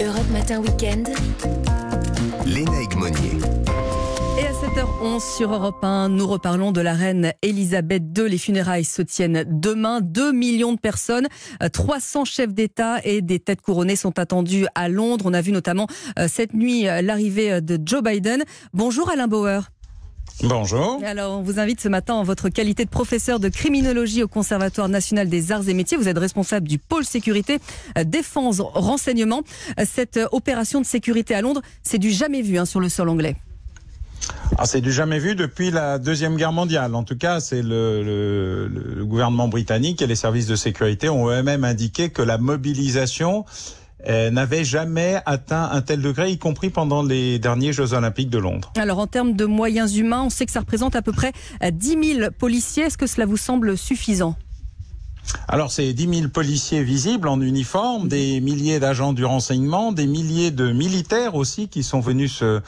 Europe Matin Weekend. Léna Monnier. Et à 7h11 sur Europe 1, nous reparlons de la reine Elisabeth II. Les funérailles se tiennent demain. 2 millions de personnes, 300 chefs d'État et des têtes couronnées sont attendus à Londres. On a vu notamment euh, cette nuit euh, l'arrivée de Joe Biden. Bonjour Alain Bauer. Bonjour. Alors, on vous invite ce matin en votre qualité de professeur de criminologie au Conservatoire national des arts et métiers. Vous êtes responsable du pôle sécurité, euh, défense, renseignement. Cette opération de sécurité à Londres, c'est du jamais vu hein, sur le sol anglais. Ah, c'est du jamais vu depuis la Deuxième Guerre mondiale. En tout cas, c'est le, le, le, gouvernement britannique et les services de sécurité ont eux-mêmes indiqué que la mobilisation euh, n'avait jamais atteint un tel degré, y compris pendant les derniers Jeux Olympiques de Londres. Alors, en termes de moyens humains, on sait que ça représente à peu près 10 000 policiers. Est-ce que cela vous semble suffisant? Alors c'est 10 000 policiers visibles en uniforme, des milliers d'agents du renseignement, des milliers de militaires aussi qui sont venus se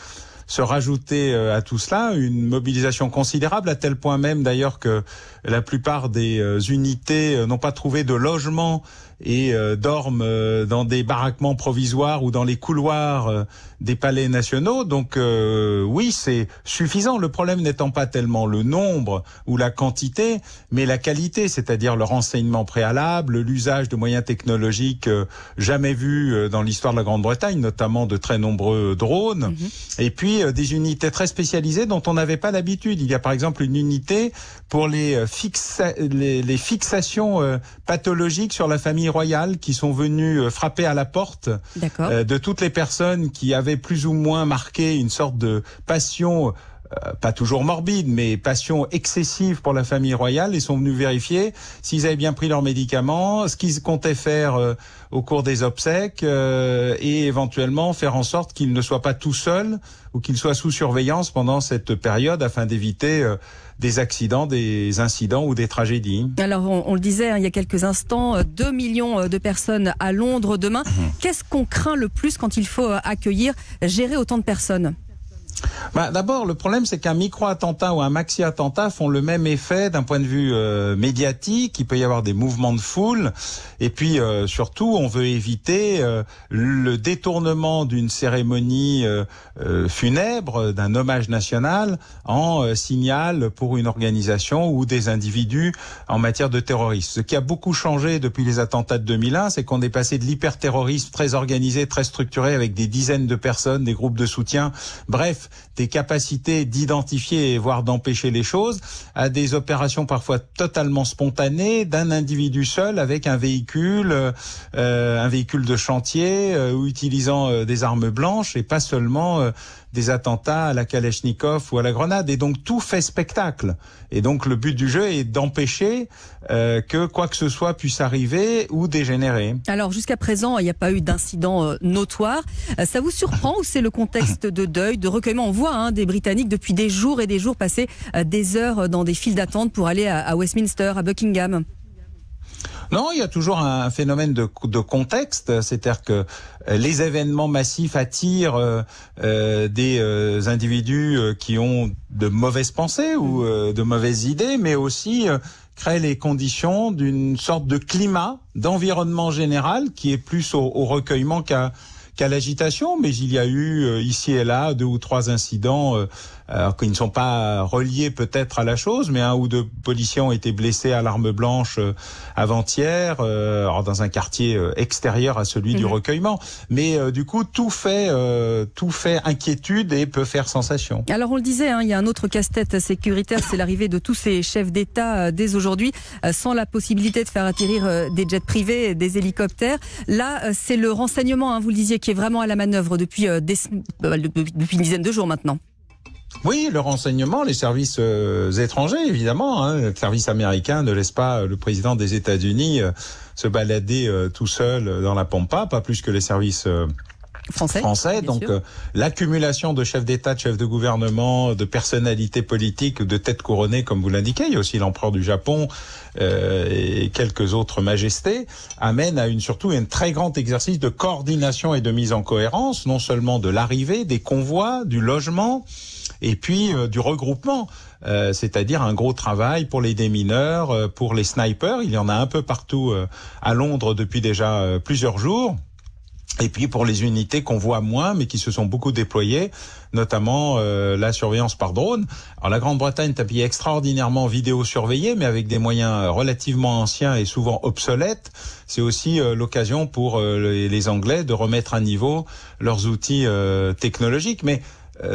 se rajouter euh, à tout cela une mobilisation considérable, à tel point même d'ailleurs que la plupart des euh, unités euh, n'ont pas trouvé de logement et dorment dans des baraquements provisoires ou dans les couloirs des palais nationaux. Donc oui, c'est suffisant. Le problème n'étant pas tellement le nombre ou la quantité, mais la qualité, c'est-à-dire le renseignement préalable, l'usage de moyens technologiques jamais vus dans l'histoire de la Grande-Bretagne, notamment de très nombreux drones, mm-hmm. et puis euh, des unités très spécialisées dont on n'avait pas l'habitude. Il y a par exemple une unité pour les, euh, les, fixations euh, pathologiques sur la famille royale qui sont venues frapper à la porte de toutes les personnes qui avaient plus ou moins marqué une sorte de passion pas toujours morbide, mais passion excessive pour la famille royale, ils sont venus vérifier s'ils avaient bien pris leurs médicaments, ce qu'ils comptaient faire au cours des obsèques, et éventuellement faire en sorte qu'ils ne soient pas tout seuls ou qu'il soit sous surveillance pendant cette période afin d'éviter euh, des accidents, des incidents ou des tragédies. Alors, on, le disait hein, il y a quelques instants, 2 euh, millions euh, de personnes à Londres demain. Mhm. Qu'est-ce qu'on craint le plus quand il faut accueillir, gérer autant de personnes? Bah, D'abord, le problème, c'est qu'un micro-attentat ou un maxi-attentat font le même effet d'un point de vue euh, médiatique. Il peut y avoir des mouvements de foule. Et puis, euh, surtout, on veut éviter euh, le détournement d'une cérémonie funèbre, d'un hommage national, en signal pour une organisation ou des individus en matière de terrorisme. Ce qui a beaucoup changé depuis les attentats de 2001, c'est qu'on est passé de l'hyperterrorisme très organisé, très structuré, avec des dizaines de personnes, des groupes de soutien. Bref, des capacités d'identifier et voire d'empêcher les choses, à des opérations parfois totalement spontanées d'un individu seul avec un véhicule, euh, un véhicule de chantier euh, ou utilisant euh, des armes blanches et pas seulement des attentats à la Kalachnikov ou à la grenade. Et donc tout fait spectacle. Et donc le but du jeu est d'empêcher euh, que quoi que ce soit puisse arriver ou dégénérer. Alors jusqu'à présent, il n'y a pas eu d'incident euh, notoire. Euh, ça vous surprend ou c'est le contexte de deuil, de recueillement? On voit hein, des Britanniques depuis des jours et des jours passer des heures dans des files d'attente pour aller à Westminster, à Buckingham. Non, il y a toujours un phénomène de, de contexte, c'est-à-dire que euh, les événements massifs attirent euh, euh des euh, individus qui ont de mauvaises pensées ou de mauvaises idées, mais aussi créent les conditions d'une sorte de climat, d'environnement général qui est plus au, au recueillement qu'à qu'à l'agitation, mais il y a eu ici et là deux ou trois incidents alors qu'ils ne sont pas reliés peut-être à la chose, mais un ou deux policiers ont été blessés à l'arme blanche euh, avant-hier, euh, dans un quartier euh, extérieur à celui du mhm. recueillement. Mais du coup, tout fait, tout fait inquiétude et peut faire sensation. Alors on le disait, hein, il y a un autre casse-tête sécuritaire, c'est l'arrivée de tous ces chefs d'État dès aujourd'hui, sans la possibilité de faire atterrir des jets privés, des hélicoptères. Là, c'est le renseignement, hein, vous le disiez, qui est vraiment à la manœuvre depuis, des, depuis une dizaine de jours maintenant. Oui, le renseignement, les services euh, étrangers, évidemment. Hein. Le service américain ne laisse pas le président des États-Unis euh, se balader euh, tout seul dans la pampa, pas plus que les services français. français. Donc l'accumulation de chefs d'État, de chefs de gouvernement, de personnalités politiques, de têtes couronnées, comme vous l'indiquez, il y a aussi l'empereur du Japon et quelques autres majestés, amène à une surtout un très grand exercice de coordination et de mise en cohérence, non seulement de l'arrivée, des convois, du logement et puis euh, du regroupement. Euh, c'est-à-dire un gros travail pour les démineurs, euh, pour les snipers. Il y en a un peu partout à Londres depuis déjà plusieurs jours. Et puis pour les unités qu'on voit moins, mais qui se sont beaucoup déployées, notamment euh, la surveillance par drone. Alors la Grande-Bretagne est un pays extraordinairement vidéo-surveillé, mais avec des moyens relativement anciens et souvent obsolètes. C'est aussi euh, l'occasion pour euh, les Anglais de remettre à niveau leurs outils technologiques. Mais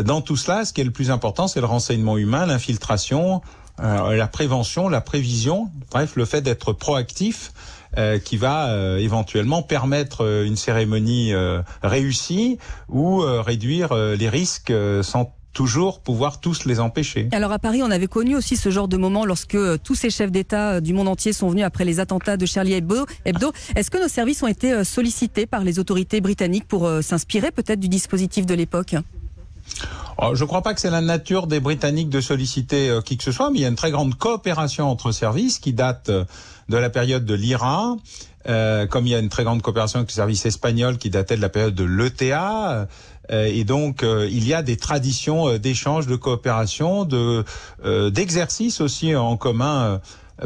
dans tout cela, ce qui est le plus important, c'est le renseignement humain, l'infiltration, la prévention, la prévision, bref, le fait d'être proactif euh, qui va euh, éventuellement permettre euh, une cérémonie réussie ou réduire les risques sans toujours pouvoir tous les empêcher. Alors à Paris, on avait connu aussi ce genre de moment lorsque tous ces chefs d'État du monde entier sont venus après les attentats de Charlie Hebdo. Est-ce que nos services ont été sollicités par les autorités britanniques pour s'inspirer peut-être du dispositif de l'époque? Je ne crois pas que c'est la nature des Britanniques de solliciter qui que ce soit, mais il y a une très grande coopération entre services qui date de la période de l'IRA, euh, comme il y a une très grande coopération avec le service espagnol qui datait de la période de l'ETA. Euh, et donc, euh, il y a des traditions d'échange, de coopération, de d'exercice aussi en commun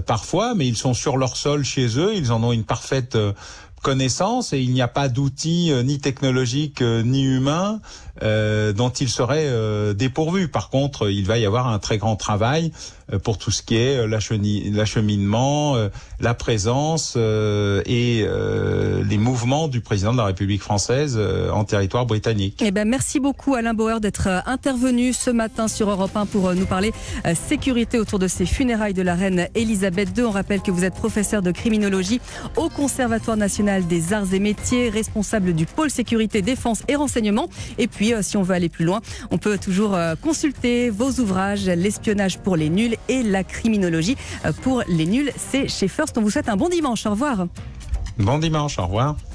parfois, mais ils sont sur leur sol chez eux, ils en ont une parfaite connaissance et il n'y a pas d'outils ni technologiques ni humains dont ils seraient dépourvus. Par contre, il va y avoir un très grand travail euh, pour tout ce qui est euh, l'acheminement, euh, la présence et les mouvements du président de la République française en territoire britannique. Eh ben, merci beaucoup Alain Bauer d'être intervenu ce matin sur Europe 1 pour nous parler sécurité autour de ces funérailles de la reine Elisabeth II. On rappelle que vous êtes professeur de criminologie au Conservatoire national des arts et métiers, responsable du pôle sécurité, défense et renseignement. Et puis, si on veut aller plus loin, on peut toujours consulter vos ouvrages, l'espionnage pour les nuls et la criminologie. Euh, pour les nuls, c'est chez First. On vous souhaite un bon dimanche. Au revoir. Bon dimanche, au revoir.